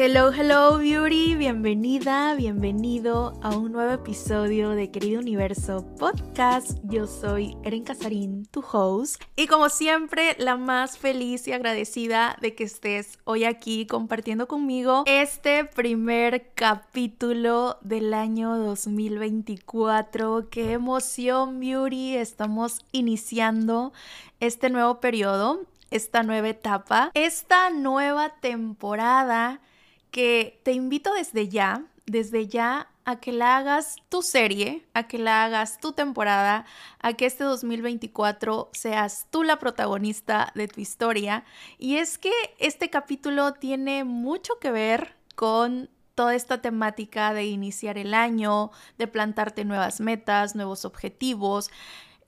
Hello, hello, beauty. Bienvenida, bienvenido a un nuevo episodio de Querido Universo Podcast. Yo soy Eren Casarín, tu host. Y como siempre, la más feliz y agradecida de que estés hoy aquí compartiendo conmigo este primer capítulo del año 2024. ¡Qué emoción, beauty! Estamos iniciando este nuevo periodo esta nueva etapa, esta nueva temporada que te invito desde ya, desde ya a que la hagas tu serie, a que la hagas tu temporada, a que este 2024 seas tú la protagonista de tu historia. Y es que este capítulo tiene mucho que ver con toda esta temática de iniciar el año, de plantarte nuevas metas, nuevos objetivos,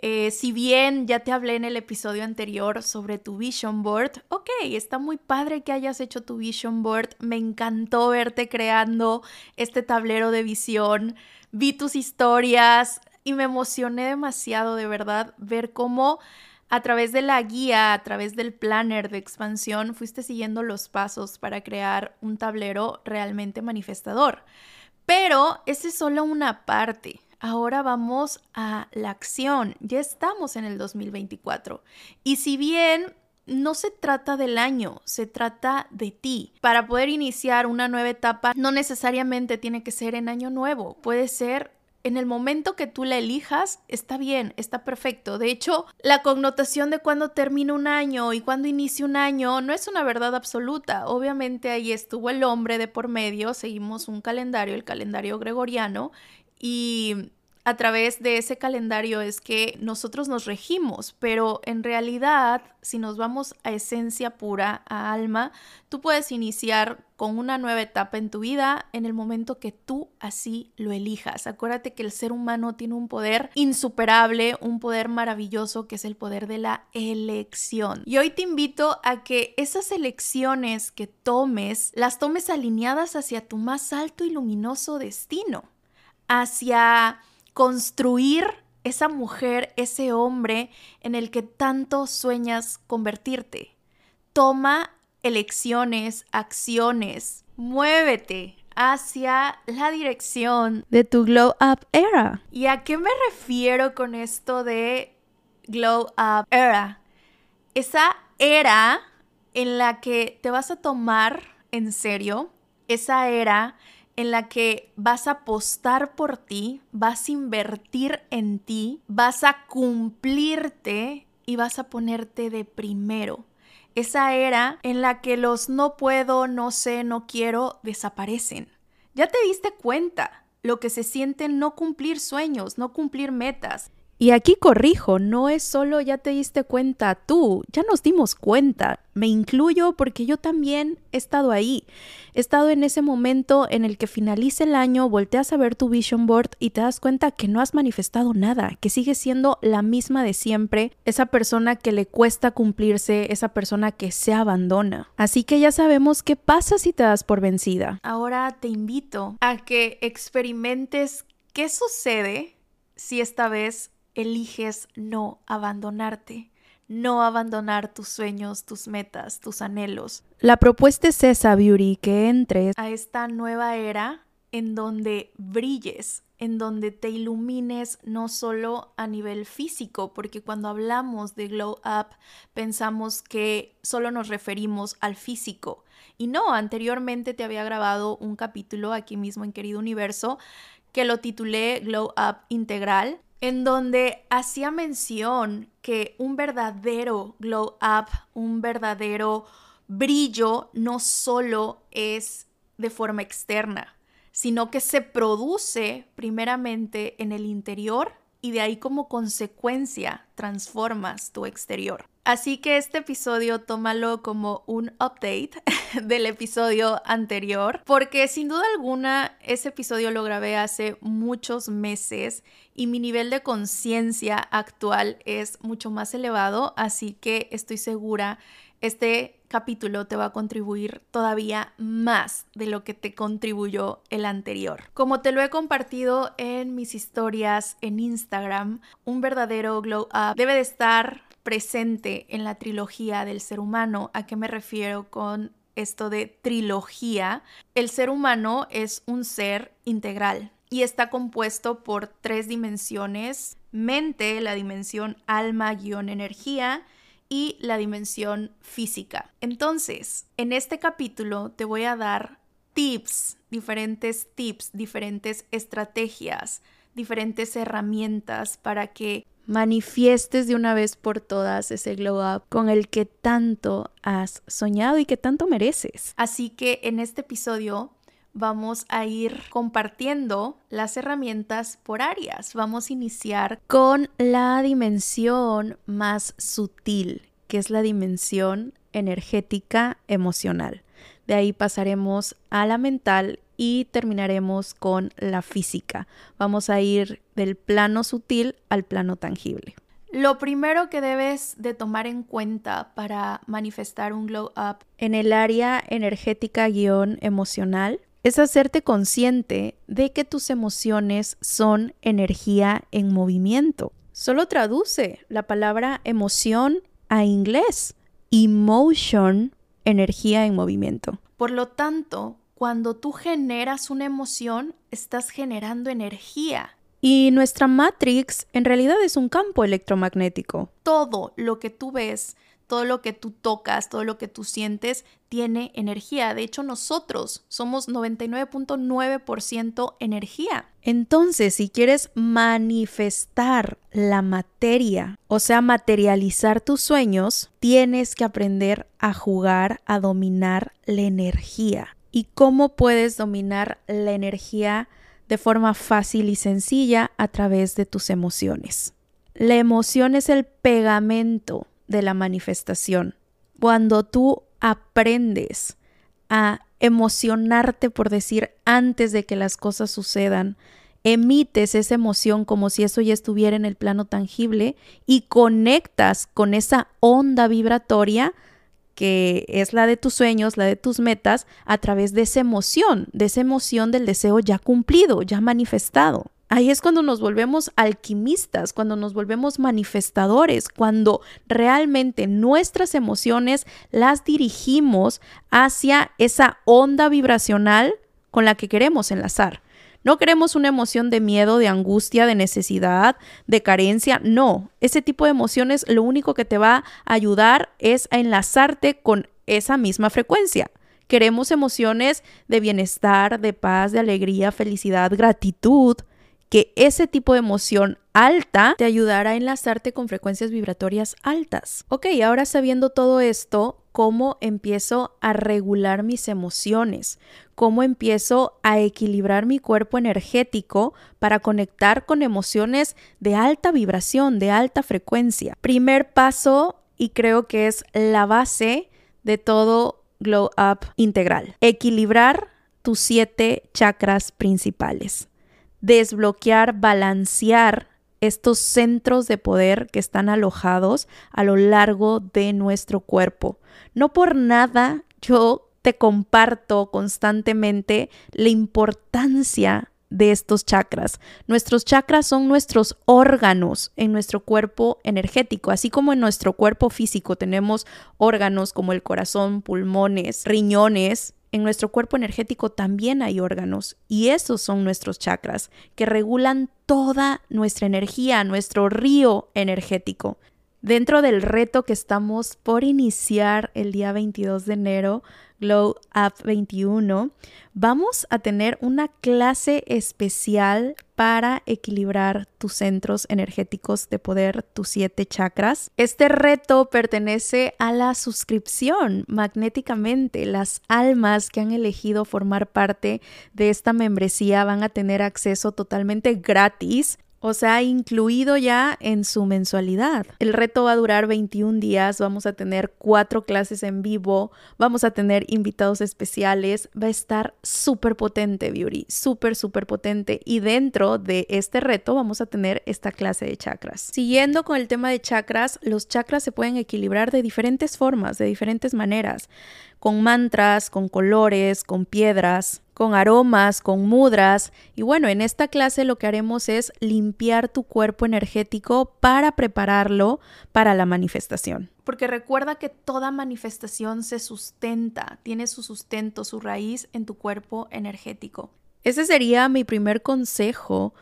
eh, si bien ya te hablé en el episodio anterior sobre tu vision board, ok, está muy padre que hayas hecho tu vision board, me encantó verte creando este tablero de visión, vi tus historias y me emocioné demasiado de verdad ver cómo a través de la guía, a través del planner de expansión, fuiste siguiendo los pasos para crear un tablero realmente manifestador. Pero esa es solo una parte ahora vamos a la acción. Ya estamos en el 2024. Y si bien no se trata del año, se trata de ti. Para poder iniciar una nueva etapa, no necesariamente tiene que ser en año nuevo, puede ser en el momento que tú la elijas, está bien, está perfecto. De hecho, la connotación de cuándo termina un año y cuándo inicia un año no es una verdad absoluta. Obviamente ahí estuvo el hombre de por medio, seguimos un calendario, el calendario gregoriano, y a través de ese calendario es que nosotros nos regimos, pero en realidad, si nos vamos a esencia pura, a alma, tú puedes iniciar con una nueva etapa en tu vida en el momento que tú así lo elijas. Acuérdate que el ser humano tiene un poder insuperable, un poder maravilloso que es el poder de la elección. Y hoy te invito a que esas elecciones que tomes, las tomes alineadas hacia tu más alto y luminoso destino hacia construir esa mujer, ese hombre en el que tanto sueñas convertirte. Toma elecciones, acciones, muévete hacia la dirección de tu glow up era. ¿Y a qué me refiero con esto de glow up era? Esa era en la que te vas a tomar en serio, esa era en la que vas a apostar por ti, vas a invertir en ti, vas a cumplirte y vas a ponerte de primero. Esa era en la que los no puedo, no sé, no quiero desaparecen. Ya te diste cuenta lo que se siente no cumplir sueños, no cumplir metas. Y aquí corrijo, no es solo ya te diste cuenta tú, ya nos dimos cuenta. Me incluyo porque yo también he estado ahí. He estado en ese momento en el que finaliza el año, volteas a ver tu vision board y te das cuenta que no has manifestado nada, que sigues siendo la misma de siempre, esa persona que le cuesta cumplirse, esa persona que se abandona. Así que ya sabemos qué pasa si te das por vencida. Ahora te invito a que experimentes qué sucede si esta vez eliges no abandonarte, no abandonar tus sueños, tus metas, tus anhelos. La propuesta es esa, Beauty, que entres a esta nueva era en donde brilles, en donde te ilumines no solo a nivel físico, porque cuando hablamos de glow up pensamos que solo nos referimos al físico. Y no, anteriormente te había grabado un capítulo aquí mismo en Querido Universo que lo titulé Glow Up Integral en donde hacía mención que un verdadero glow up, un verdadero brillo, no solo es de forma externa, sino que se produce primeramente en el interior y de ahí como consecuencia transformas tu exterior. Así que este episodio tómalo como un update del episodio anterior, porque sin duda alguna ese episodio lo grabé hace muchos meses y mi nivel de conciencia actual es mucho más elevado, así que estoy segura este capítulo te va a contribuir todavía más de lo que te contribuyó el anterior. Como te lo he compartido en mis historias en Instagram, un verdadero glow up debe de estar presente en la trilogía del ser humano. ¿A qué me refiero con esto de trilogía? El ser humano es un ser integral y está compuesto por tres dimensiones, mente, la dimensión alma-energía, y la dimensión física. Entonces, en este capítulo te voy a dar tips, diferentes tips, diferentes estrategias, diferentes herramientas para que manifiestes de una vez por todas ese glow up con el que tanto has soñado y que tanto mereces. Así que en este episodio vamos a ir compartiendo las herramientas por áreas. Vamos a iniciar con la dimensión más sutil, que es la dimensión energética emocional. De ahí pasaremos a la mental y terminaremos con la física. Vamos a ir del plano sutil al plano tangible. Lo primero que debes de tomar en cuenta para manifestar un glow up en el área energética guion emocional es hacerte consciente de que tus emociones son energía en movimiento. Solo traduce la palabra emoción a inglés. Emotion, energía en movimiento. Por lo tanto, cuando tú generas una emoción, estás generando energía. Y nuestra Matrix en realidad es un campo electromagnético. Todo lo que tú ves todo lo que tú tocas, todo lo que tú sientes tiene energía. De hecho, nosotros somos 99.9% energía. Entonces, si quieres manifestar la materia, o sea, materializar tus sueños, tienes que aprender a jugar, a dominar la energía. ¿Y cómo puedes dominar la energía de forma fácil y sencilla a través de tus emociones? La emoción es el pegamento de la manifestación. Cuando tú aprendes a emocionarte, por decir, antes de que las cosas sucedan, emites esa emoción como si eso ya estuviera en el plano tangible y conectas con esa onda vibratoria que es la de tus sueños, la de tus metas, a través de esa emoción, de esa emoción del deseo ya cumplido, ya manifestado. Ahí es cuando nos volvemos alquimistas, cuando nos volvemos manifestadores, cuando realmente nuestras emociones las dirigimos hacia esa onda vibracional con la que queremos enlazar. No queremos una emoción de miedo, de angustia, de necesidad, de carencia. No, ese tipo de emociones lo único que te va a ayudar es a enlazarte con esa misma frecuencia. Queremos emociones de bienestar, de paz, de alegría, felicidad, gratitud, que ese tipo de emoción alta te ayudará a enlazarte con frecuencias vibratorias altas. Ok, ahora sabiendo todo esto, ¿cómo empiezo a regular mis emociones? ¿Cómo empiezo a equilibrar mi cuerpo energético para conectar con emociones de alta vibración, de alta frecuencia? Primer paso, y creo que es la base de todo Glow Up integral. Equilibrar tus siete chakras principales desbloquear, balancear estos centros de poder que están alojados a lo largo de nuestro cuerpo. No por nada yo te comparto constantemente la importancia de estos chakras. Nuestros chakras son nuestros órganos en nuestro cuerpo energético, así como en nuestro cuerpo físico tenemos órganos como el corazón, pulmones, riñones, en nuestro cuerpo energético también hay órganos y esos son nuestros chakras que regulan toda nuestra energía, nuestro río energético. Dentro del reto que estamos por iniciar el día 22 de enero, Glow Up 21, vamos a tener una clase especial para equilibrar tus centros energéticos de poder, tus siete chakras. Este reto pertenece a la suscripción magnéticamente. Las almas que han elegido formar parte de esta membresía van a tener acceso totalmente gratis o sea, incluido ya en su mensualidad. El reto va a durar 21 días, vamos a tener cuatro clases en vivo, vamos a tener invitados especiales, va a estar súper potente, Beauty, súper, súper potente. Y dentro de este reto vamos a tener esta clase de chakras. Siguiendo con el tema de chakras, los chakras se pueden equilibrar de diferentes formas, de diferentes maneras con mantras, con colores, con piedras, con aromas, con mudras. Y bueno, en esta clase lo que haremos es limpiar tu cuerpo energético para prepararlo para la manifestación. Porque recuerda que toda manifestación se sustenta, tiene su sustento, su raíz en tu cuerpo energético. Ese sería mi primer consejo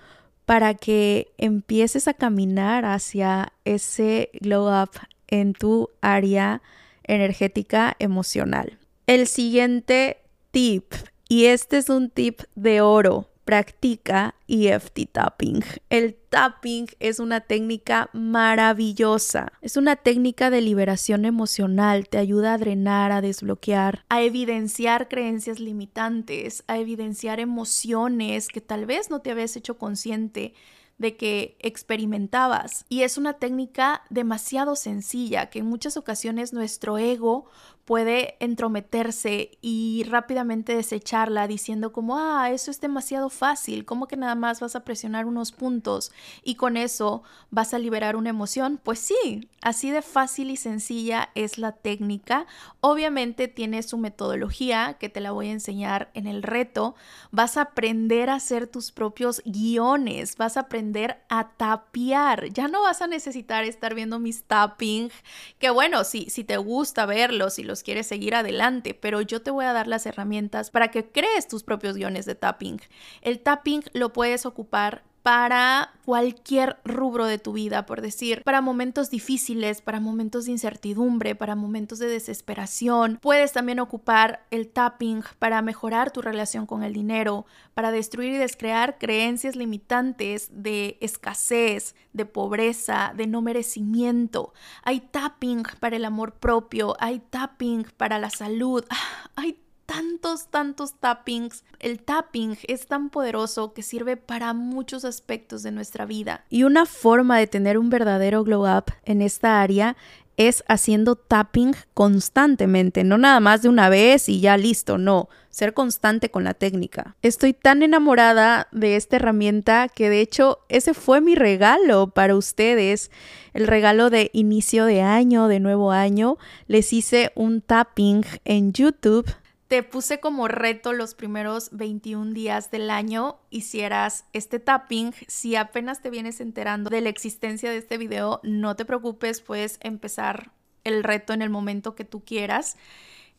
para que empieces a caminar hacia ese glow up en tu área energética emocional. El siguiente tip, y este es un tip de oro, practica EFT tapping. El tapping es una técnica maravillosa. Es una técnica de liberación emocional. Te ayuda a drenar, a desbloquear, a evidenciar creencias limitantes, a evidenciar emociones que tal vez no te habías hecho consciente de que experimentabas. Y es una técnica demasiado sencilla que en muchas ocasiones nuestro ego puede entrometerse y rápidamente desecharla diciendo como, ah, eso es demasiado fácil, como que nada más vas a presionar unos puntos y con eso vas a liberar una emoción? Pues sí, así de fácil y sencilla es la técnica. Obviamente tiene su metodología que te la voy a enseñar en el reto. Vas a aprender a hacer tus propios guiones, vas a aprender a tapear. Ya no vas a necesitar estar viendo mis tapping, que bueno, si, si te gusta verlos, si los quieres seguir adelante, pero yo te voy a dar las herramientas para que crees tus propios guiones de tapping. El tapping lo puedes ocupar para cualquier rubro de tu vida, por decir, para momentos difíciles, para momentos de incertidumbre, para momentos de desesperación. Puedes también ocupar el tapping para mejorar tu relación con el dinero, para destruir y descrear creencias limitantes de escasez, de pobreza, de no merecimiento. Hay tapping para el amor propio, hay tapping para la salud, ah, hay tantos, tantos tappings. El tapping es tan poderoso que sirve para muchos aspectos de nuestra vida. Y una forma de tener un verdadero glow up en esta área es haciendo tapping constantemente, no nada más de una vez y ya listo, no, ser constante con la técnica. Estoy tan enamorada de esta herramienta que de hecho ese fue mi regalo para ustedes, el regalo de inicio de año, de nuevo año. Les hice un tapping en YouTube te puse como reto los primeros 21 días del año hicieras este tapping. Si apenas te vienes enterando de la existencia de este video, no te preocupes, puedes empezar el reto en el momento que tú quieras.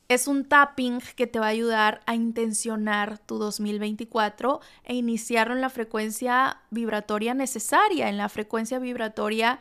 Es un tapping que te va a ayudar a intencionar tu 2024 e iniciarlo en la frecuencia vibratoria necesaria, en la frecuencia vibratoria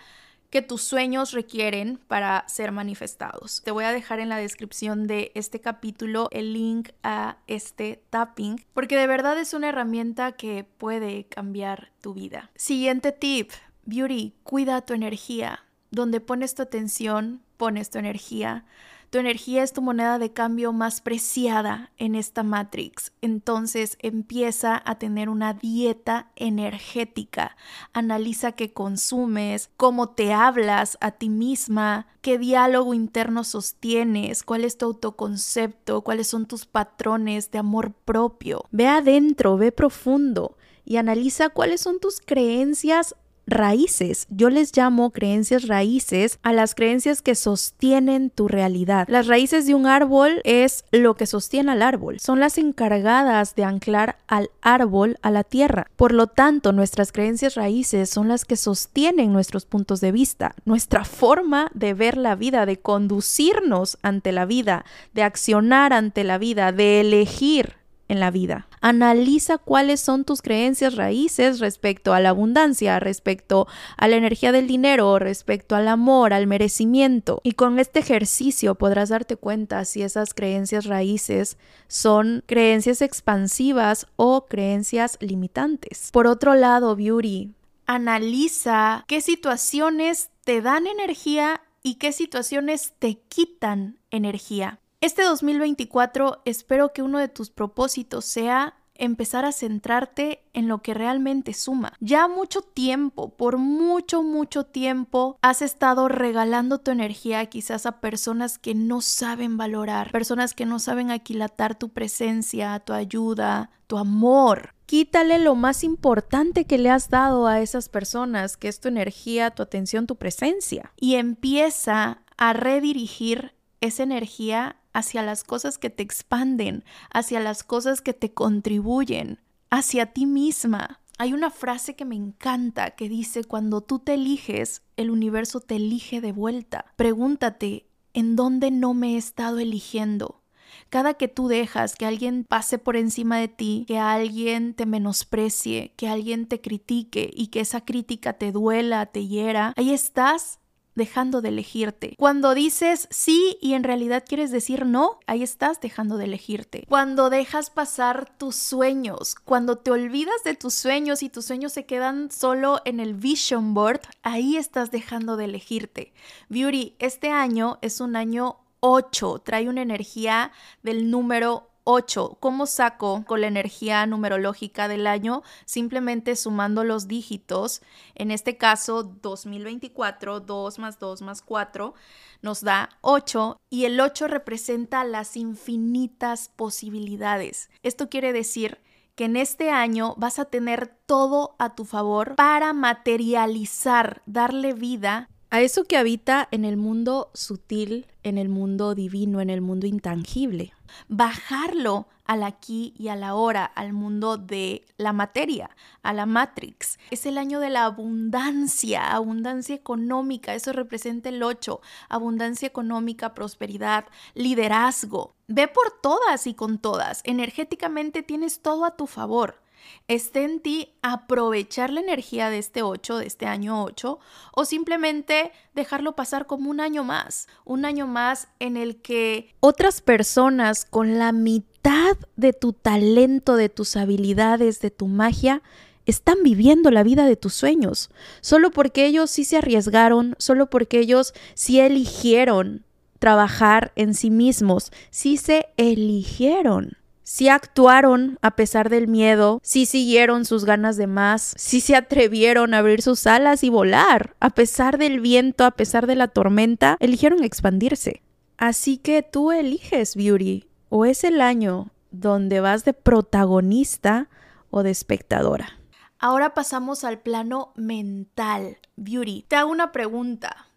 que tus sueños requieren para ser manifestados. Te voy a dejar en la descripción de este capítulo el link a este tapping porque de verdad es una herramienta que puede cambiar tu vida. Siguiente tip, beauty, cuida tu energía. Donde pones tu atención, pones tu energía. Tu energía es tu moneda de cambio más preciada en esta Matrix. Entonces empieza a tener una dieta energética. Analiza qué consumes, cómo te hablas a ti misma, qué diálogo interno sostienes, cuál es tu autoconcepto, cuáles son tus patrones de amor propio. Ve adentro, ve profundo y analiza cuáles son tus creencias raíces. Yo les llamo creencias raíces a las creencias que sostienen tu realidad. Las raíces de un árbol es lo que sostiene al árbol. Son las encargadas de anclar al árbol a la tierra. Por lo tanto, nuestras creencias raíces son las que sostienen nuestros puntos de vista, nuestra forma de ver la vida, de conducirnos ante la vida, de accionar ante la vida, de elegir en la vida. Analiza cuáles son tus creencias raíces respecto a la abundancia, respecto a la energía del dinero, respecto al amor, al merecimiento. Y con este ejercicio podrás darte cuenta si esas creencias raíces son creencias expansivas o creencias limitantes. Por otro lado, Beauty, analiza qué situaciones te dan energía y qué situaciones te quitan energía. Este 2024 espero que uno de tus propósitos sea empezar a centrarte en lo que realmente suma. Ya mucho tiempo, por mucho, mucho tiempo, has estado regalando tu energía quizás a personas que no saben valorar, personas que no saben aquilatar tu presencia, tu ayuda, tu amor. Quítale lo más importante que le has dado a esas personas, que es tu energía, tu atención, tu presencia. Y empieza a redirigir esa energía hacia las cosas que te expanden, hacia las cosas que te contribuyen, hacia ti misma. Hay una frase que me encanta que dice, cuando tú te eliges, el universo te elige de vuelta. Pregúntate, ¿en dónde no me he estado eligiendo? Cada que tú dejas que alguien pase por encima de ti, que alguien te menosprecie, que alguien te critique y que esa crítica te duela, te hiera, ahí estás dejando de elegirte. Cuando dices sí y en realidad quieres decir no, ahí estás dejando de elegirte. Cuando dejas pasar tus sueños, cuando te olvidas de tus sueños y tus sueños se quedan solo en el vision board, ahí estás dejando de elegirte. Beauty, este año es un año 8, trae una energía del número 8. ¿Cómo saco con la energía numerológica del año? Simplemente sumando los dígitos. En este caso, 2024, 2 más 2 más 4 nos da 8 y el 8 representa las infinitas posibilidades. Esto quiere decir que en este año vas a tener todo a tu favor para materializar, darle vida a eso que habita en el mundo sutil, en el mundo divino, en el mundo intangible. Bajarlo al aquí y a la hora, al mundo de la materia, a la Matrix. Es el año de la abundancia, abundancia económica, eso representa el 8, abundancia económica, prosperidad, liderazgo. Ve por todas y con todas, energéticamente tienes todo a tu favor. Esté en ti aprovechar la energía de este 8, de este año 8, o simplemente dejarlo pasar como un año más, un año más en el que otras personas con la mitad de tu talento, de tus habilidades, de tu magia, están viviendo la vida de tus sueños, solo porque ellos sí se arriesgaron, solo porque ellos sí eligieron trabajar en sí mismos, sí se eligieron si actuaron a pesar del miedo, si siguieron sus ganas de más, si se atrevieron a abrir sus alas y volar, a pesar del viento, a pesar de la tormenta, eligieron expandirse. Así que tú eliges, Beauty, o es el año donde vas de protagonista o de espectadora. Ahora pasamos al plano mental, Beauty. Te hago una pregunta.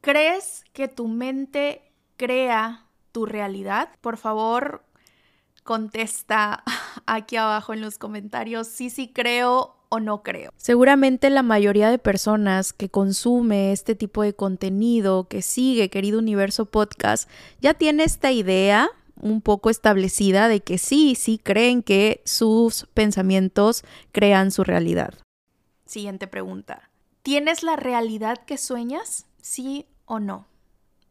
¿Crees que tu mente crea tu realidad? Por favor, contesta aquí abajo en los comentarios si sí creo o no creo. Seguramente la mayoría de personas que consume este tipo de contenido, que sigue Querido Universo Podcast, ya tiene esta idea un poco establecida de que sí, sí creen que sus pensamientos crean su realidad. Siguiente pregunta. ¿Tienes la realidad que sueñas? ¿Sí o no?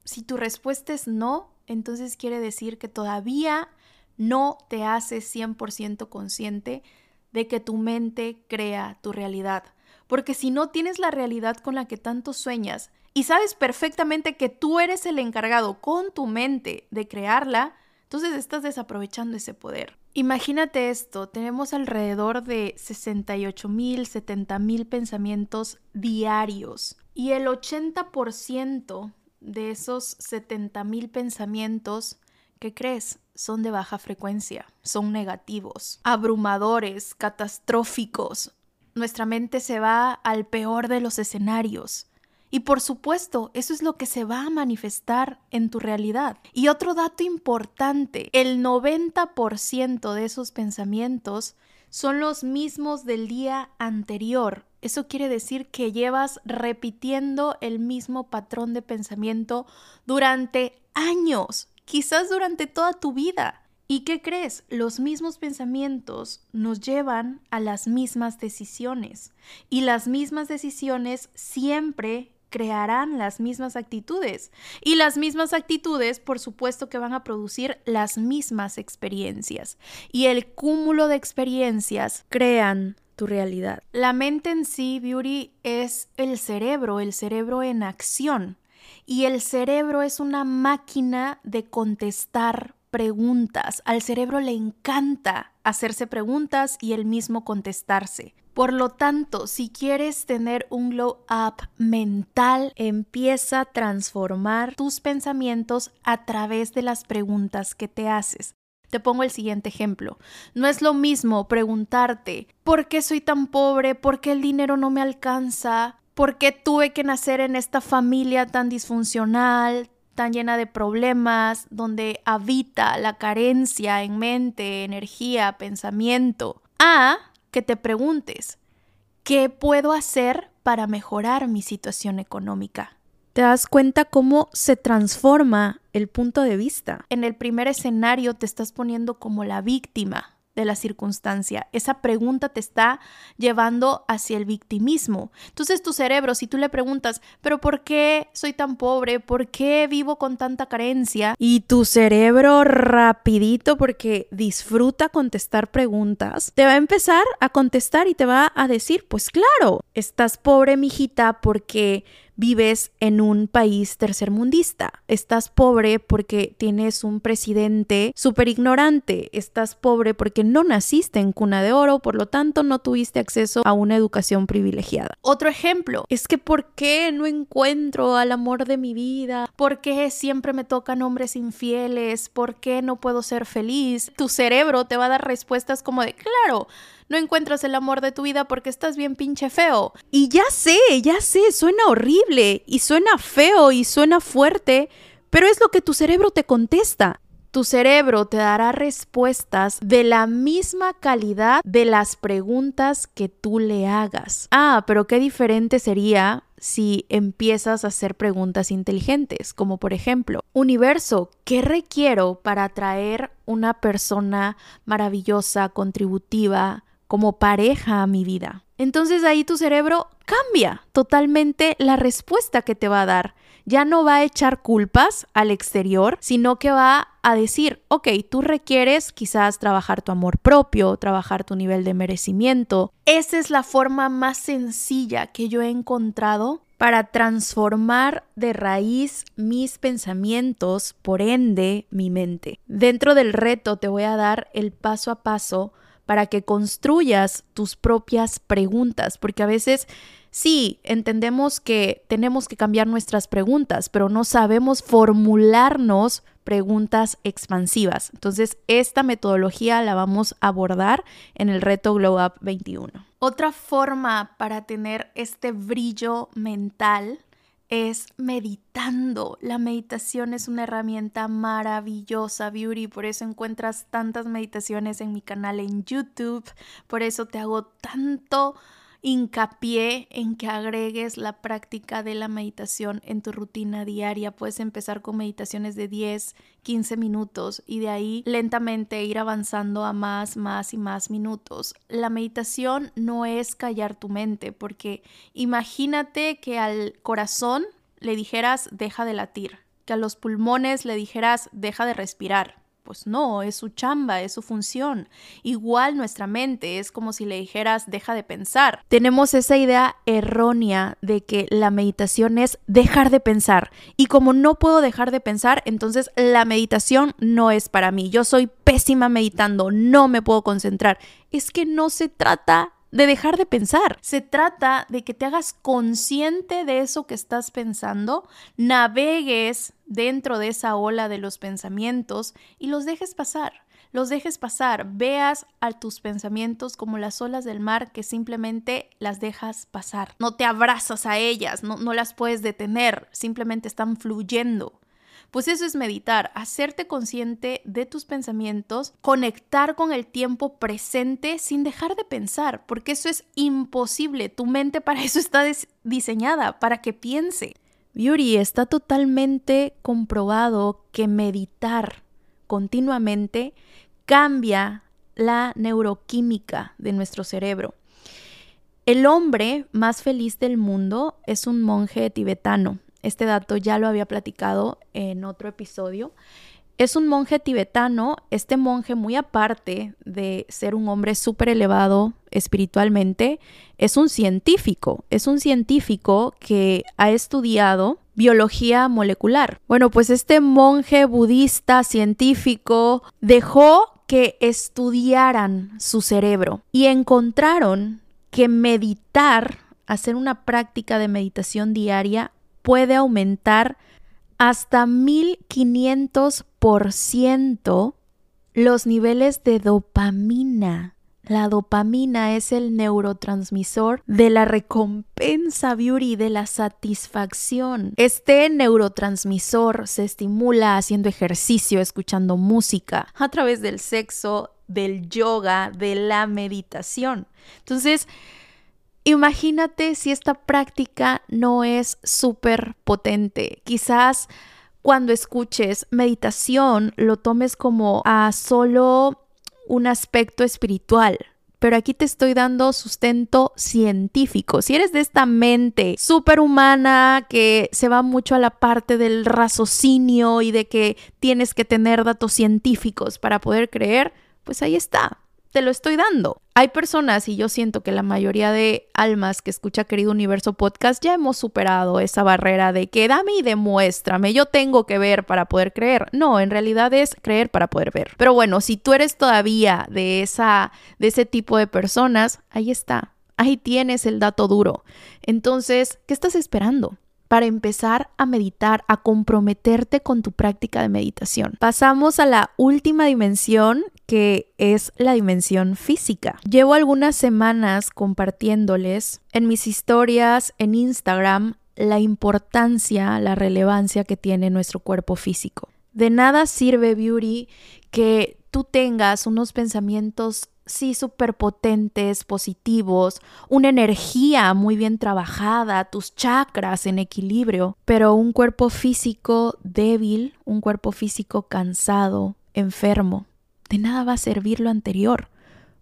Si tu respuesta es no, entonces quiere decir que todavía no te haces 100% consciente de que tu mente crea tu realidad. Porque si no tienes la realidad con la que tanto sueñas y sabes perfectamente que tú eres el encargado con tu mente de crearla, entonces estás desaprovechando ese poder. Imagínate esto, tenemos alrededor de 68 mil, 70 mil pensamientos diarios y el 80% de esos 70 mil pensamientos, ¿qué crees? son de baja frecuencia, son negativos, abrumadores, catastróficos. Nuestra mente se va al peor de los escenarios. Y por supuesto, eso es lo que se va a manifestar en tu realidad. Y otro dato importante, el 90% de esos pensamientos son los mismos del día anterior. Eso quiere decir que llevas repitiendo el mismo patrón de pensamiento durante años quizás durante toda tu vida. ¿Y qué crees? Los mismos pensamientos nos llevan a las mismas decisiones y las mismas decisiones siempre crearán las mismas actitudes y las mismas actitudes por supuesto que van a producir las mismas experiencias y el cúmulo de experiencias crean tu realidad. La mente en sí, Beauty, es el cerebro, el cerebro en acción y el cerebro es una máquina de contestar preguntas. Al cerebro le encanta hacerse preguntas y él mismo contestarse. Por lo tanto, si quieres tener un glow up mental, empieza a transformar tus pensamientos a través de las preguntas que te haces. Te pongo el siguiente ejemplo. No es lo mismo preguntarte, ¿por qué soy tan pobre? ¿Por qué el dinero no me alcanza? ¿Por qué tuve que nacer en esta familia tan disfuncional, tan llena de problemas, donde habita la carencia en mente, energía, pensamiento? A que te preguntes, ¿qué puedo hacer para mejorar mi situación económica? te das cuenta cómo se transforma el punto de vista. En el primer escenario te estás poniendo como la víctima de la circunstancia. Esa pregunta te está llevando hacia el victimismo. Entonces tu cerebro, si tú le preguntas, pero ¿por qué soy tan pobre? ¿Por qué vivo con tanta carencia? Y tu cerebro rapidito, porque disfruta contestar preguntas, te va a empezar a contestar y te va a decir, pues claro, estás pobre, mijita, porque vives en un país tercermundista. Estás pobre porque tienes un presidente súper ignorante. Estás pobre porque no naciste en cuna de oro, por lo tanto no tuviste acceso a una educación privilegiada. Otro ejemplo es que ¿por qué no encuentro al amor de mi vida? ¿Por qué siempre me tocan hombres infieles? ¿Por qué no puedo ser feliz? Tu cerebro te va a dar respuestas como de, claro, no encuentras el amor de tu vida porque estás bien pinche feo. Y ya sé, ya sé, suena horrible y suena feo y suena fuerte, pero es lo que tu cerebro te contesta. Tu cerebro te dará respuestas de la misma calidad de las preguntas que tú le hagas. Ah, pero qué diferente sería si empiezas a hacer preguntas inteligentes, como por ejemplo, universo, ¿qué requiero para atraer una persona maravillosa, contributiva, como pareja a mi vida. Entonces ahí tu cerebro cambia totalmente la respuesta que te va a dar. Ya no va a echar culpas al exterior, sino que va a decir, ok, tú requieres quizás trabajar tu amor propio, trabajar tu nivel de merecimiento. Esa es la forma más sencilla que yo he encontrado para transformar de raíz mis pensamientos, por ende mi mente. Dentro del reto te voy a dar el paso a paso para que construyas tus propias preguntas, porque a veces sí, entendemos que tenemos que cambiar nuestras preguntas, pero no sabemos formularnos preguntas expansivas. Entonces, esta metodología la vamos a abordar en el reto Glow Up 21. Otra forma para tener este brillo mental es meditando. La meditación es una herramienta maravillosa, Beauty. Por eso encuentras tantas meditaciones en mi canal en YouTube. Por eso te hago tanto hincapié en que agregues la práctica de la meditación en tu rutina diaria. Puedes empezar con meditaciones de 10, 15 minutos y de ahí lentamente ir avanzando a más, más y más minutos. La meditación no es callar tu mente, porque imagínate que al corazón le dijeras deja de latir, que a los pulmones le dijeras deja de respirar pues no, es su chamba, es su función. Igual nuestra mente es como si le dijeras deja de pensar. Tenemos esa idea errónea de que la meditación es dejar de pensar. Y como no puedo dejar de pensar, entonces la meditación no es para mí. Yo soy pésima meditando, no me puedo concentrar. Es que no se trata de dejar de pensar. Se trata de que te hagas consciente de eso que estás pensando, navegues dentro de esa ola de los pensamientos y los dejes pasar. Los dejes pasar, veas a tus pensamientos como las olas del mar que simplemente las dejas pasar. No te abrazas a ellas, no, no las puedes detener, simplemente están fluyendo. Pues eso es meditar, hacerte consciente de tus pensamientos, conectar con el tiempo presente sin dejar de pensar, porque eso es imposible. Tu mente para eso está diseñada, para que piense. Beauty, está totalmente comprobado que meditar continuamente cambia la neuroquímica de nuestro cerebro. El hombre más feliz del mundo es un monje tibetano. Este dato ya lo había platicado en otro episodio. Es un monje tibetano, este monje muy aparte de ser un hombre súper elevado espiritualmente, es un científico, es un científico que ha estudiado biología molecular. Bueno, pues este monje budista científico dejó que estudiaran su cerebro y encontraron que meditar, hacer una práctica de meditación diaria, puede aumentar hasta 1500% los niveles de dopamina. La dopamina es el neurotransmisor de la recompensa beauty, de la satisfacción. Este neurotransmisor se estimula haciendo ejercicio, escuchando música, a través del sexo, del yoga, de la meditación. Entonces, imagínate si esta práctica no es súper potente. Quizás cuando escuches meditación lo tomes como a solo un aspecto espiritual, pero aquí te estoy dando sustento científico. Si eres de esta mente superhumana que se va mucho a la parte del raciocinio y de que tienes que tener datos científicos para poder creer, pues ahí está te lo estoy dando. Hay personas, y yo siento que la mayoría de almas que escucha Querido Universo Podcast ya hemos superado esa barrera de que dame y demuéstrame, yo tengo que ver para poder creer. No, en realidad es creer para poder ver. Pero bueno, si tú eres todavía de esa de ese tipo de personas, ahí está. Ahí tienes el dato duro. Entonces, ¿qué estás esperando? Para empezar a meditar, a comprometerte con tu práctica de meditación. Pasamos a la última dimensión que es la dimensión física. Llevo algunas semanas compartiéndoles en mis historias en Instagram la importancia, la relevancia que tiene nuestro cuerpo físico. De nada sirve, Beauty, que tú tengas unos pensamientos sí súper potentes, positivos, una energía muy bien trabajada, tus chakras en equilibrio, pero un cuerpo físico débil, un cuerpo físico cansado, enfermo. De nada va a servir lo anterior,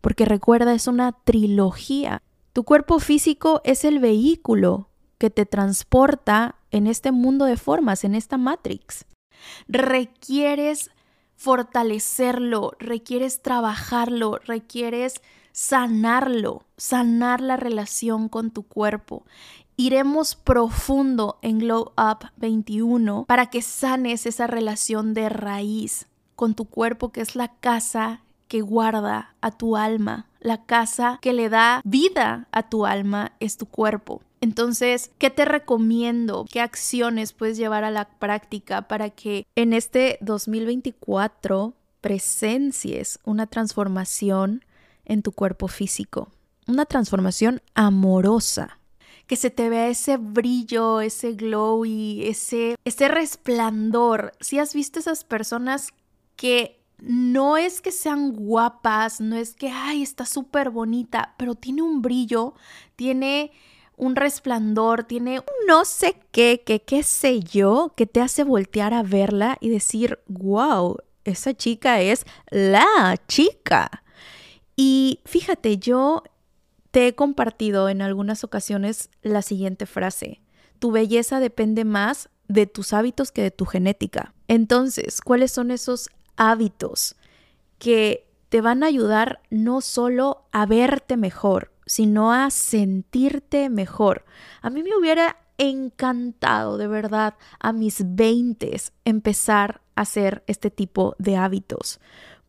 porque recuerda, es una trilogía. Tu cuerpo físico es el vehículo que te transporta en este mundo de formas, en esta matrix. Requieres fortalecerlo, requieres trabajarlo, requieres sanarlo, sanar la relación con tu cuerpo. Iremos profundo en Glow Up 21 para que sanes esa relación de raíz con tu cuerpo, que es la casa que guarda a tu alma, la casa que le da vida a tu alma es tu cuerpo. Entonces, ¿qué te recomiendo? ¿Qué acciones puedes llevar a la práctica para que en este 2024 presencies una transformación en tu cuerpo físico? Una transformación amorosa, que se te vea ese brillo, ese glow y ese, ese resplandor. Si has visto esas personas que no es que sean guapas, no es que, ay, está súper bonita, pero tiene un brillo, tiene un resplandor, tiene un no sé qué, que qué sé yo, que te hace voltear a verla y decir, wow, esa chica es la chica. Y fíjate, yo te he compartido en algunas ocasiones la siguiente frase, tu belleza depende más de tus hábitos que de tu genética. Entonces, ¿cuáles son esos hábitos que te van a ayudar no solo a verte mejor, sino a sentirte mejor. A mí me hubiera encantado de verdad a mis 20 empezar a hacer este tipo de hábitos,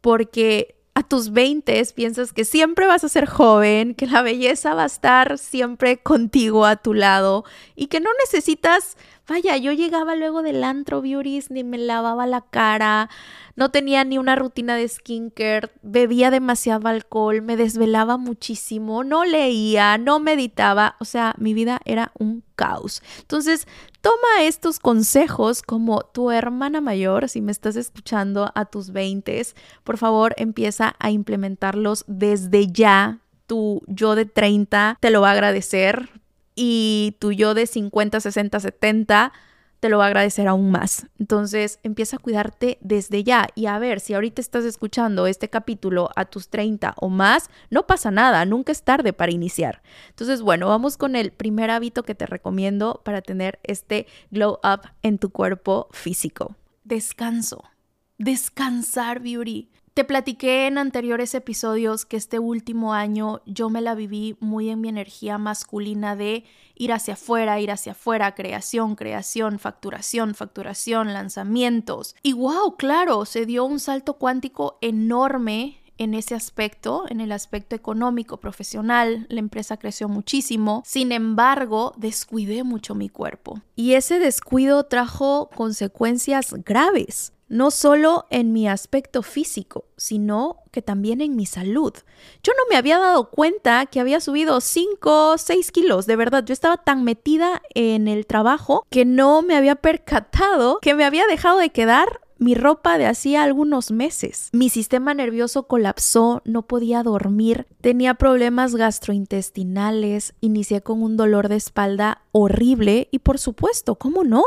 porque a tus 20 piensas que siempre vas a ser joven, que la belleza va a estar siempre contigo a tu lado y que no necesitas, vaya, yo llegaba luego del antro beauties, ni me lavaba la cara, no tenía ni una rutina de skincare, bebía demasiado alcohol, me desvelaba muchísimo, no leía, no meditaba, o sea, mi vida era un caos. Entonces, toma estos consejos como tu hermana mayor, si me estás escuchando a tus 20, por favor, empieza a implementarlos desde ya. Tu yo de 30 te lo va a agradecer y tu yo de 50, 60, 70 te lo va a agradecer aún más. Entonces empieza a cuidarte desde ya y a ver si ahorita estás escuchando este capítulo a tus 30 o más, no pasa nada, nunca es tarde para iniciar. Entonces, bueno, vamos con el primer hábito que te recomiendo para tener este glow up en tu cuerpo físico. Descanso. Descansar, beauty. Te platiqué en anteriores episodios que este último año yo me la viví muy en mi energía masculina de ir hacia afuera, ir hacia afuera, creación, creación, facturación, facturación, lanzamientos. Y wow, claro, se dio un salto cuántico enorme en ese aspecto, en el aspecto económico, profesional, la empresa creció muchísimo, sin embargo, descuidé mucho mi cuerpo. Y ese descuido trajo consecuencias graves no solo en mi aspecto físico, sino que también en mi salud. Yo no me había dado cuenta que había subido 5 o 6 kilos, de verdad, yo estaba tan metida en el trabajo que no me había percatado que me había dejado de quedar mi ropa de hacía algunos meses. Mi sistema nervioso colapsó, no podía dormir, tenía problemas gastrointestinales, inicié con un dolor de espalda horrible y por supuesto, ¿cómo no?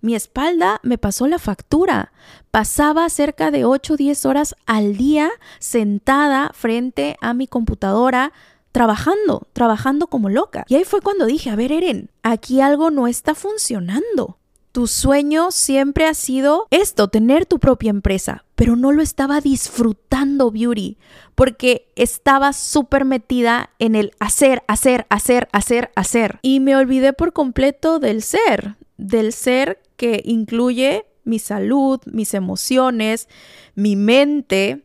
Mi espalda me pasó la factura. Pasaba cerca de 8 o 10 horas al día sentada frente a mi computadora trabajando, trabajando como loca. Y ahí fue cuando dije, a ver, Eren, aquí algo no está funcionando. Tu sueño siempre ha sido esto, tener tu propia empresa, pero no lo estaba disfrutando, Beauty, porque estaba súper metida en el hacer, hacer, hacer, hacer, hacer. Y me olvidé por completo del ser, del ser que incluye mi salud, mis emociones, mi mente.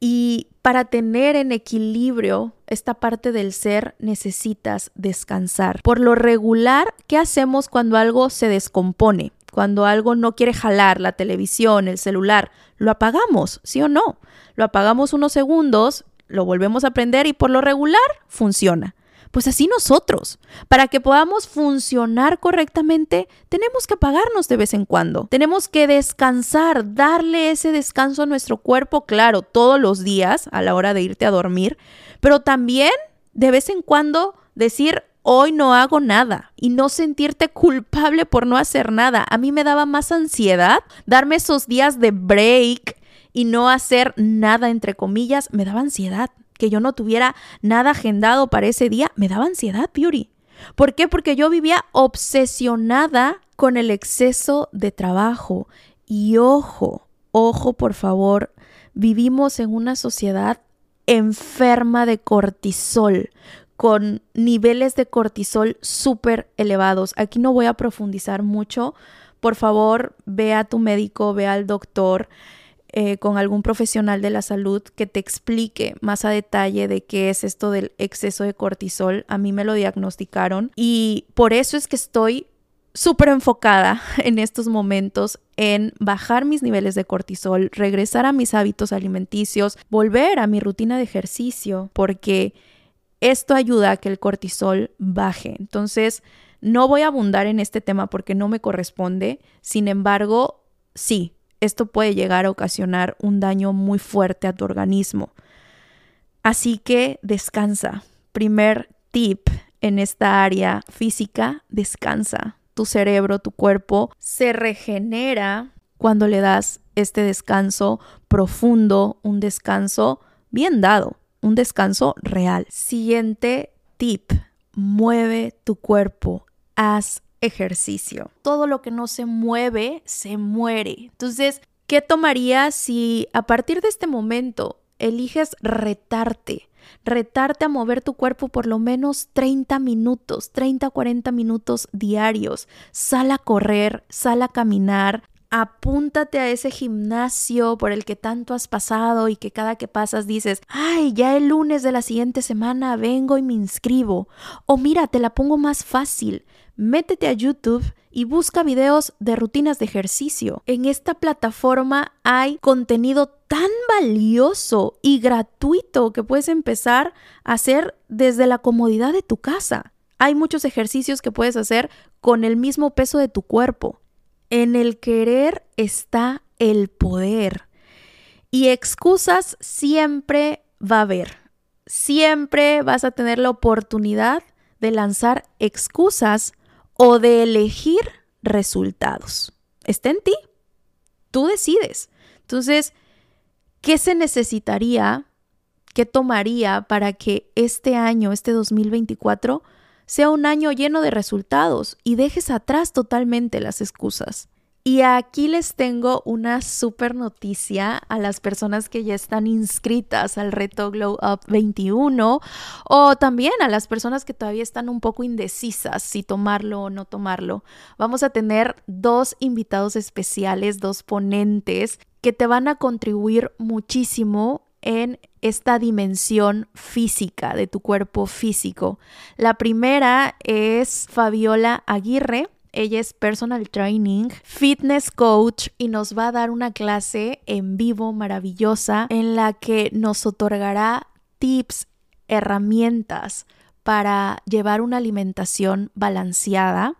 Y para tener en equilibrio esta parte del ser necesitas descansar. Por lo regular, ¿qué hacemos cuando algo se descompone? Cuando algo no quiere jalar, la televisión, el celular, lo apagamos, ¿sí o no? Lo apagamos unos segundos, lo volvemos a prender y por lo regular funciona. Pues así nosotros, para que podamos funcionar correctamente, tenemos que apagarnos de vez en cuando. Tenemos que descansar, darle ese descanso a nuestro cuerpo, claro, todos los días a la hora de irte a dormir, pero también de vez en cuando decir, hoy no hago nada y no sentirte culpable por no hacer nada. A mí me daba más ansiedad darme esos días de break y no hacer nada, entre comillas, me daba ansiedad que yo no tuviera nada agendado para ese día, me daba ansiedad, Beauty. ¿Por qué? Porque yo vivía obsesionada con el exceso de trabajo. Y ojo, ojo, por favor, vivimos en una sociedad enferma de cortisol, con niveles de cortisol súper elevados. Aquí no voy a profundizar mucho. Por favor, ve a tu médico, ve al doctor. Eh, con algún profesional de la salud que te explique más a detalle de qué es esto del exceso de cortisol. A mí me lo diagnosticaron y por eso es que estoy súper enfocada en estos momentos en bajar mis niveles de cortisol, regresar a mis hábitos alimenticios, volver a mi rutina de ejercicio, porque esto ayuda a que el cortisol baje. Entonces, no voy a abundar en este tema porque no me corresponde, sin embargo, sí, esto puede llegar a ocasionar un daño muy fuerte a tu organismo. Así que descansa. Primer tip en esta área física, descansa. Tu cerebro, tu cuerpo se regenera cuando le das este descanso profundo, un descanso bien dado, un descanso real. Siguiente tip, mueve tu cuerpo, haz ejercicio. Todo lo que no se mueve se muere. Entonces, ¿qué tomarías si a partir de este momento eliges retarte? Retarte a mover tu cuerpo por lo menos 30 minutos, 30 40 minutos diarios. Sal a correr, sal a caminar, apúntate a ese gimnasio por el que tanto has pasado y que cada que pasas dices, ay, ya el lunes de la siguiente semana vengo y me inscribo. O mira, te la pongo más fácil métete a YouTube y busca videos de rutinas de ejercicio. En esta plataforma hay contenido tan valioso y gratuito que puedes empezar a hacer desde la comodidad de tu casa. Hay muchos ejercicios que puedes hacer con el mismo peso de tu cuerpo. En el querer está el poder. Y excusas siempre va a haber. Siempre vas a tener la oportunidad de lanzar excusas o de elegir resultados. Está en ti. Tú decides. Entonces, ¿qué se necesitaría? ¿Qué tomaría para que este año, este 2024, sea un año lleno de resultados y dejes atrás totalmente las excusas? Y aquí les tengo una super noticia a las personas que ya están inscritas al reto Glow Up 21 o también a las personas que todavía están un poco indecisas si tomarlo o no tomarlo. Vamos a tener dos invitados especiales, dos ponentes que te van a contribuir muchísimo en esta dimensión física de tu cuerpo físico. La primera es Fabiola Aguirre. Ella es personal training, fitness coach y nos va a dar una clase en vivo maravillosa en la que nos otorgará tips, herramientas para llevar una alimentación balanceada,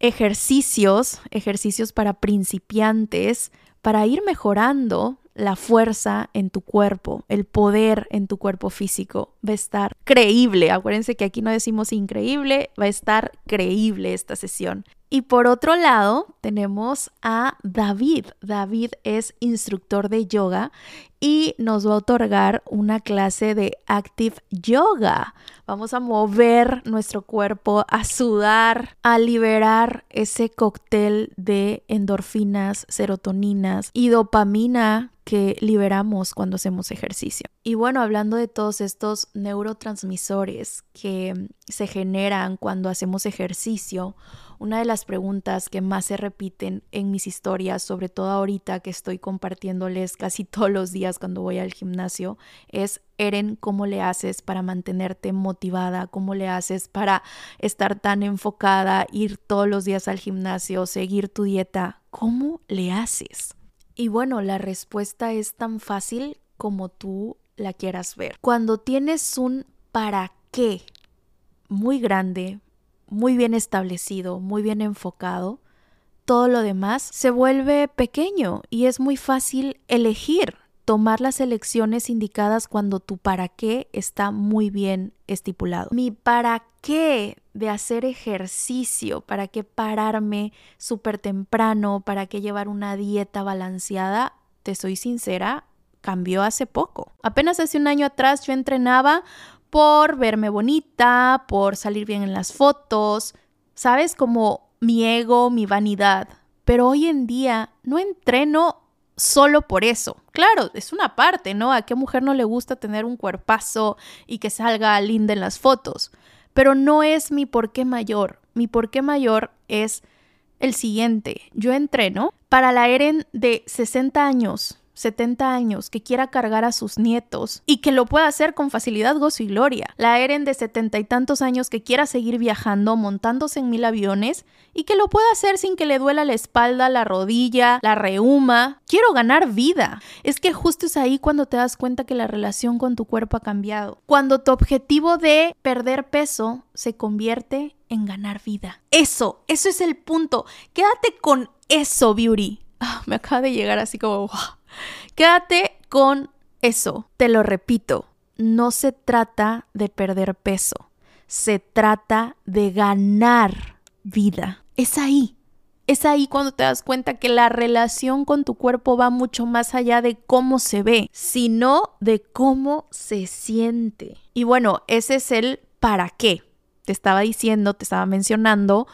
ejercicios, ejercicios para principiantes, para ir mejorando la fuerza en tu cuerpo, el poder en tu cuerpo físico. Va a estar creíble. Acuérdense que aquí no decimos increíble, va a estar creíble esta sesión. Y por otro lado, tenemos a David. David es instructor de yoga y nos va a otorgar una clase de Active Yoga. Vamos a mover nuestro cuerpo, a sudar, a liberar ese cóctel de endorfinas, serotoninas y dopamina que liberamos cuando hacemos ejercicio. Y bueno, hablando de todos estos neurotransmisores que se generan cuando hacemos ejercicio, una de las preguntas que más se repiten en mis historias, sobre todo ahorita que estoy compartiéndoles casi todos los días cuando voy al gimnasio, es, Eren, ¿cómo le haces para mantenerte motivada? ¿Cómo le haces para estar tan enfocada, ir todos los días al gimnasio, seguir tu dieta? ¿Cómo le haces? Y bueno, la respuesta es tan fácil como tú la quieras ver. Cuando tienes un para qué muy grande, muy bien establecido, muy bien enfocado, todo lo demás se vuelve pequeño y es muy fácil elegir, tomar las elecciones indicadas cuando tu para qué está muy bien estipulado. Mi para qué de hacer ejercicio, para qué pararme súper temprano, para qué llevar una dieta balanceada, te soy sincera, cambió hace poco. Apenas hace un año atrás yo entrenaba por verme bonita, por salir bien en las fotos, ¿sabes? Como mi ego, mi vanidad. Pero hoy en día no entreno solo por eso. Claro, es una parte, ¿no? A qué mujer no le gusta tener un cuerpazo y que salga linda en las fotos. Pero no es mi por qué mayor. Mi por qué mayor es el siguiente. Yo entreno para la Eren de 60 años 70 años que quiera cargar a sus nietos y que lo pueda hacer con facilidad, gozo y gloria. La Eren de setenta y tantos años que quiera seguir viajando, montándose en mil aviones y que lo pueda hacer sin que le duela la espalda, la rodilla, la reuma. Quiero ganar vida. Es que justo es ahí cuando te das cuenta que la relación con tu cuerpo ha cambiado. Cuando tu objetivo de perder peso se convierte en ganar vida. Eso, eso es el punto. Quédate con eso, Beauty. Ah, me acaba de llegar así como... Quédate con eso. Te lo repito, no se trata de perder peso, se trata de ganar vida. Es ahí. Es ahí cuando te das cuenta que la relación con tu cuerpo va mucho más allá de cómo se ve, sino de cómo se siente. Y bueno, ese es el para qué. Te estaba diciendo, te estaba mencionando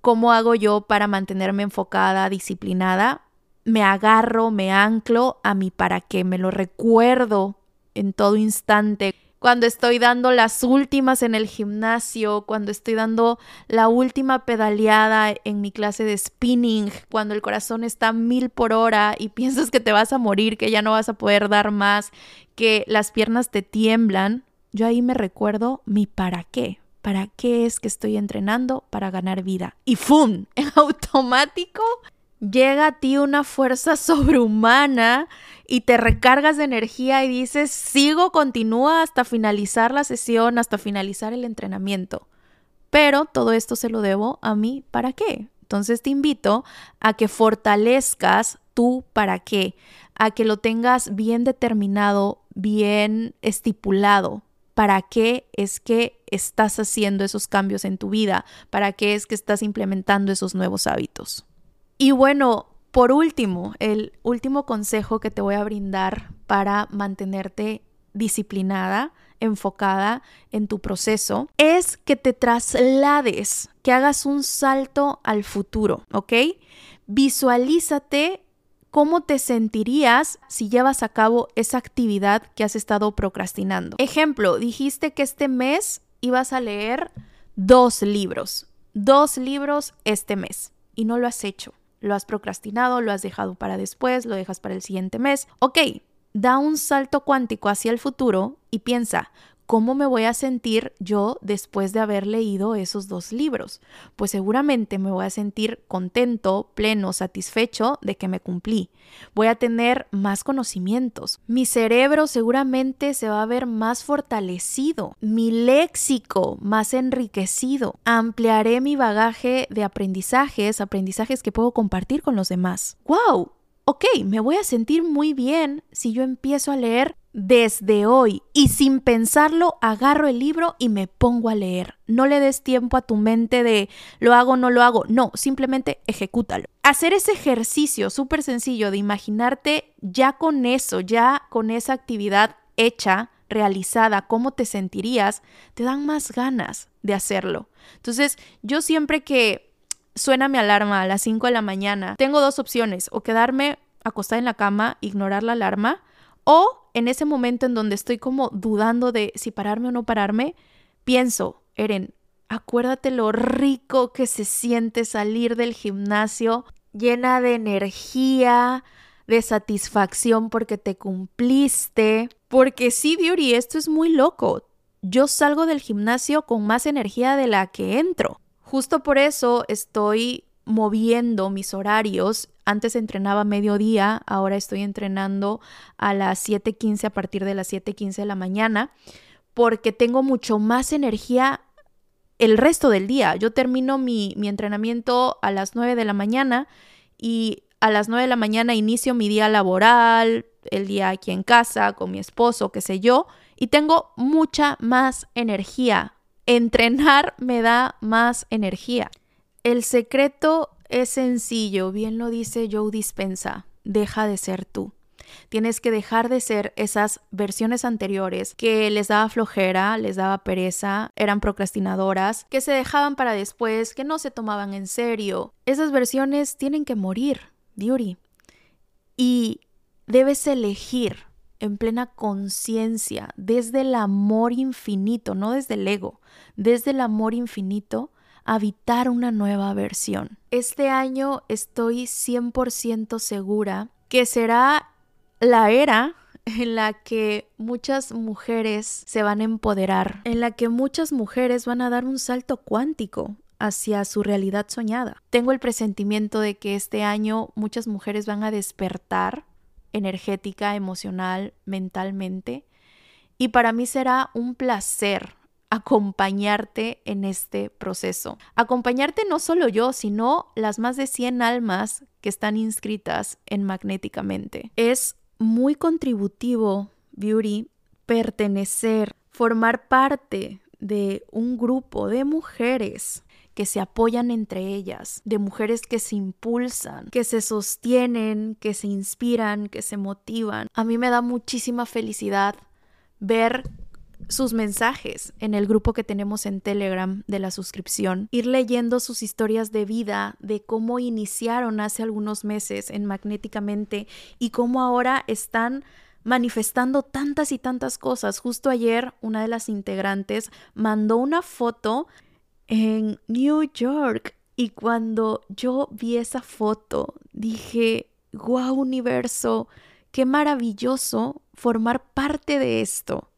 cómo hago yo para mantenerme enfocada, disciplinada me agarro, me anclo a mi para qué, me lo recuerdo en todo instante. Cuando estoy dando las últimas en el gimnasio, cuando estoy dando la última pedaleada en mi clase de spinning, cuando el corazón está mil por hora y piensas que te vas a morir, que ya no vas a poder dar más, que las piernas te tiemblan, yo ahí me recuerdo mi para qué. ¿Para qué es que estoy entrenando? Para ganar vida. Y ¡fum! En automático llega a ti una fuerza sobrehumana y te recargas de energía y dices, sigo, continúa hasta finalizar la sesión, hasta finalizar el entrenamiento. Pero todo esto se lo debo a mí, ¿para qué? Entonces te invito a que fortalezcas tú para qué, a que lo tengas bien determinado, bien estipulado. ¿Para qué es que estás haciendo esos cambios en tu vida? ¿Para qué es que estás implementando esos nuevos hábitos? Y bueno, por último, el último consejo que te voy a brindar para mantenerte disciplinada, enfocada en tu proceso, es que te traslades, que hagas un salto al futuro, ¿ok? visualízate cómo te sentirías si llevas a cabo esa actividad que has estado procrastinando. Ejemplo, dijiste que este mes ibas a leer dos libros, dos libros este mes y no lo has hecho. Lo has procrastinado, lo has dejado para después, lo dejas para el siguiente mes. Ok, da un salto cuántico hacia el futuro y piensa, ¿cómo me voy a sentir yo después de haber leído esos dos libros? Pues seguramente me voy a sentir contento, pleno, satisfecho de que me cumplí. Voy a tener más conocimientos. Mi cerebro seguramente se va a ver más fortalecido. Mi léxico más enriquecido. Ampliaré mi bagaje de aprendizajes, aprendizajes que puedo compartir con los demás. ¡Wow! ok, me voy a sentir muy bien si yo empiezo a leer desde hoy y sin pensarlo agarro el libro y me pongo a leer. No le des tiempo a tu mente de lo hago, no lo hago. No, simplemente ejecútalo. Hacer ese ejercicio súper sencillo de imaginarte ya con eso, ya con esa actividad hecha, realizada, cómo te sentirías, te dan más ganas de hacerlo. Entonces, yo siempre que suena mi alarma a las 5 de la mañana, tengo dos opciones, o quedarme acostada en la cama, ignorar la alarma, o en ese momento en donde estoy como dudando de si pararme o no pararme, pienso, Eren, acuérdate lo rico que se siente salir del gimnasio llena de energía, de satisfacción porque te cumpliste. Porque sí, Beauty, esto es muy loco. Yo salgo del gimnasio con más energía de la que entro. Justo por eso estoy moviendo mis horarios. Antes entrenaba mediodía, ahora estoy entrenando a las 7:15 a partir de las 7:15 de la mañana, porque tengo mucho más energía el resto del día. Yo termino mi, mi entrenamiento a las 9 de la mañana y a las 9 de la mañana inicio mi día laboral, el día aquí en casa, con mi esposo, qué sé yo, y tengo mucha más energía Entrenar me da más energía. El secreto es sencillo, bien lo dice Joe Dispensa, deja de ser tú. Tienes que dejar de ser esas versiones anteriores que les daba flojera, les daba pereza, eran procrastinadoras, que se dejaban para después, que no se tomaban en serio. Esas versiones tienen que morir, Beauty. Y debes elegir en plena conciencia, desde el amor infinito, no desde el ego, desde el amor infinito, habitar una nueva versión. Este año estoy 100% segura que será la era en la que muchas mujeres se van a empoderar, en la que muchas mujeres van a dar un salto cuántico hacia su realidad soñada. Tengo el presentimiento de que este año muchas mujeres van a despertar energética, emocional, mentalmente. Y para mí será un placer acompañarte en este proceso. Acompañarte no solo yo, sino las más de 100 almas que están inscritas en Magnéticamente. Es muy contributivo, Beauty, pertenecer, formar parte de un grupo de mujeres que se apoyan entre ellas, de mujeres que se impulsan, que se sostienen, que se inspiran, que se motivan. A mí me da muchísima felicidad ver sus mensajes en el grupo que tenemos en Telegram de la suscripción, ir leyendo sus historias de vida, de cómo iniciaron hace algunos meses en Magnéticamente y cómo ahora están manifestando tantas y tantas cosas. Justo ayer una de las integrantes mandó una foto en New York. Y cuando yo vi esa foto, dije, wow universo, qué maravilloso formar parte de esto.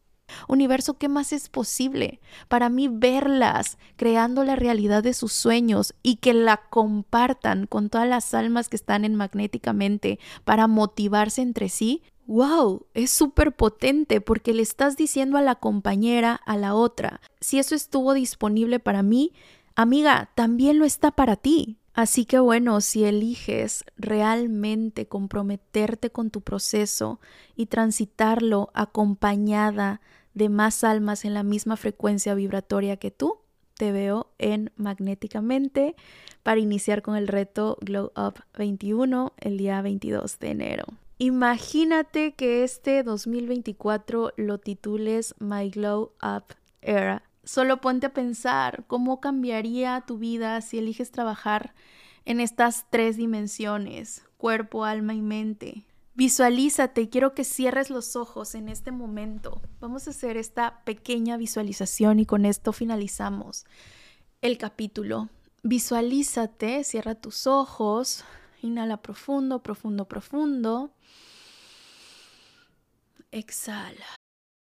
Universo, ¿qué más es posible? Para mí verlas creando la realidad de sus sueños y que la compartan con todas las almas que están en magnéticamente para motivarse entre sí, wow, es súper potente porque le estás diciendo a la compañera, a la otra, si eso estuvo disponible para mí, amiga, también lo está para ti. Así que bueno, si eliges realmente comprometerte con tu proceso y transitarlo acompañada de más almas en la misma frecuencia vibratoria que tú, te veo en Magnéticamente para iniciar con el reto Glow Up 21 el día 22 de enero. Imagínate que este 2024 lo titules My Glow Up Era. Solo ponte a pensar cómo cambiaría tu vida si eliges trabajar en estas tres dimensiones, cuerpo, alma y mente. Visualízate, quiero que cierres los ojos en este momento. Vamos a hacer esta pequeña visualización y con esto finalizamos el capítulo. Visualízate, cierra tus ojos, inhala profundo, profundo, profundo. Exhala.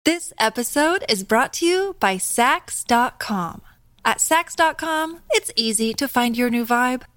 This episode is brought to you by Sax.com. At Sax.com, it's easy to find your new vibe.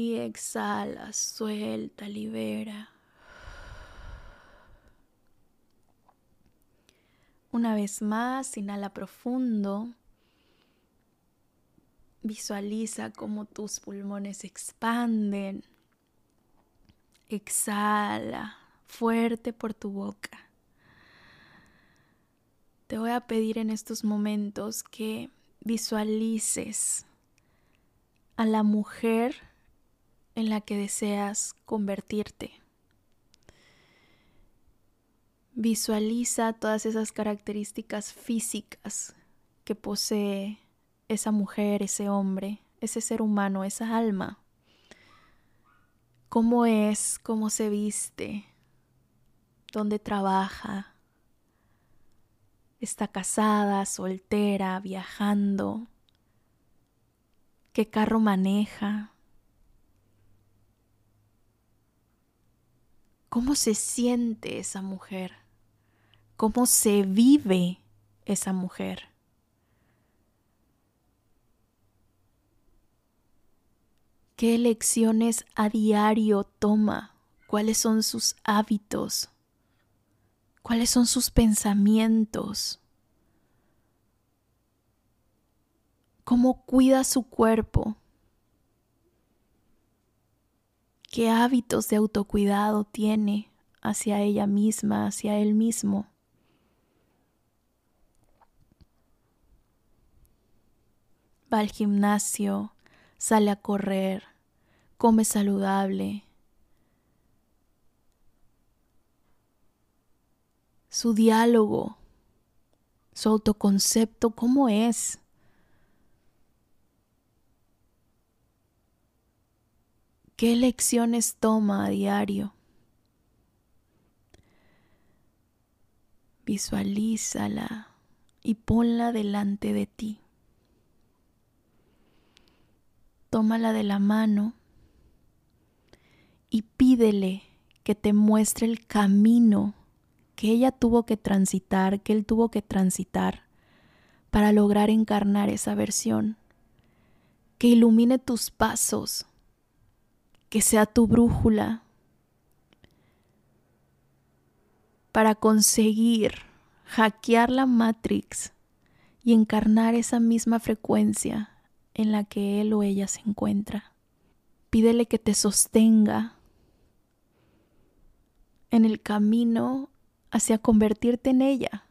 Y exhala, suelta, libera. Una vez más, inhala profundo. Visualiza cómo tus pulmones expanden. Exhala fuerte por tu boca. Te voy a pedir en estos momentos que visualices a la mujer en la que deseas convertirte. Visualiza todas esas características físicas que posee esa mujer, ese hombre, ese ser humano, esa alma. ¿Cómo es? ¿Cómo se viste? ¿Dónde trabaja? ¿Está casada, soltera, viajando? ¿Qué carro maneja? ¿Cómo se siente esa mujer? ¿Cómo se vive esa mujer? ¿Qué elecciones a diario toma? ¿Cuáles son sus hábitos? ¿Cuáles son sus pensamientos? ¿Cómo cuida su cuerpo? ¿Qué hábitos de autocuidado tiene hacia ella misma, hacia él mismo? Va al gimnasio, sale a correr, come saludable. Su diálogo, su autoconcepto, ¿cómo es? ¿Qué lecciones toma a diario? Visualízala y ponla delante de ti. tómala de la mano y pídele que te muestre el camino que ella tuvo que transitar, que él tuvo que transitar para lograr encarnar esa versión, que ilumine tus pasos, que sea tu brújula para conseguir hackear la Matrix y encarnar esa misma frecuencia en la que él o ella se encuentra. Pídele que te sostenga en el camino hacia convertirte en ella.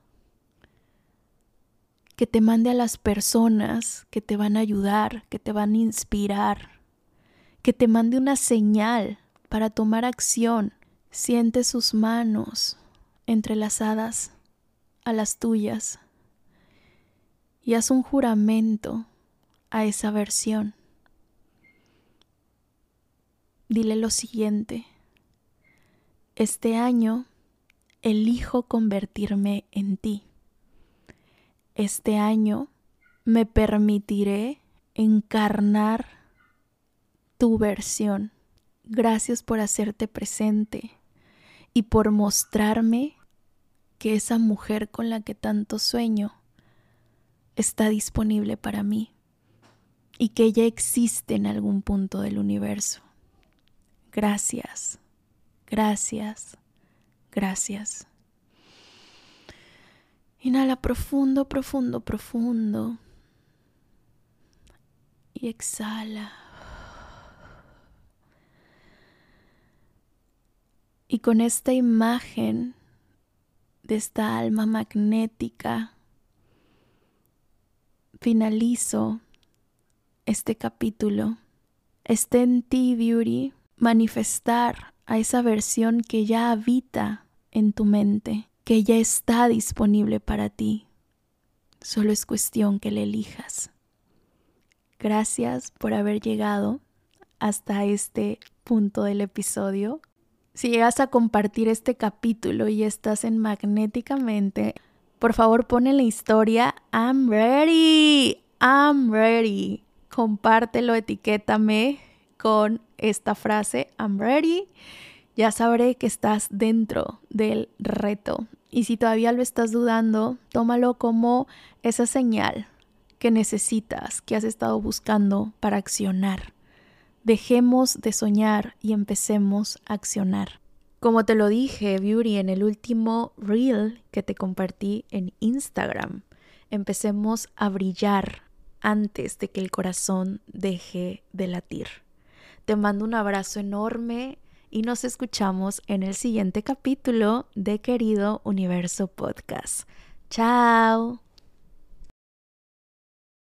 Que te mande a las personas que te van a ayudar, que te van a inspirar. Que te mande una señal para tomar acción. Siente sus manos entrelazadas a las tuyas y haz un juramento a esa versión. Dile lo siguiente, este año elijo convertirme en ti. Este año me permitiré encarnar tu versión. Gracias por hacerte presente y por mostrarme que esa mujer con la que tanto sueño está disponible para mí y que ella existe en algún punto del universo. Gracias, gracias, gracias. Inhala profundo, profundo, profundo. y exhala. Y con esta imagen de esta alma magnética, finalizo este capítulo. Esté en ti, Beauty, manifestar a esa versión que ya habita en tu mente, que ya está disponible para ti. Solo es cuestión que le elijas. Gracias por haber llegado hasta este punto del episodio. Si llegas a compartir este capítulo y estás en Magnéticamente, por favor pon en la historia I'm ready, I'm ready. Compártelo, etiquétame con esta frase I'm ready. Ya sabré que estás dentro del reto. Y si todavía lo estás dudando, tómalo como esa señal que necesitas, que has estado buscando para accionar. Dejemos de soñar y empecemos a accionar. Como te lo dije, Beauty, en el último reel que te compartí en Instagram, empecemos a brillar antes de que el corazón deje de latir. Te mando un abrazo enorme y nos escuchamos en el siguiente capítulo de Querido Universo Podcast. Chao.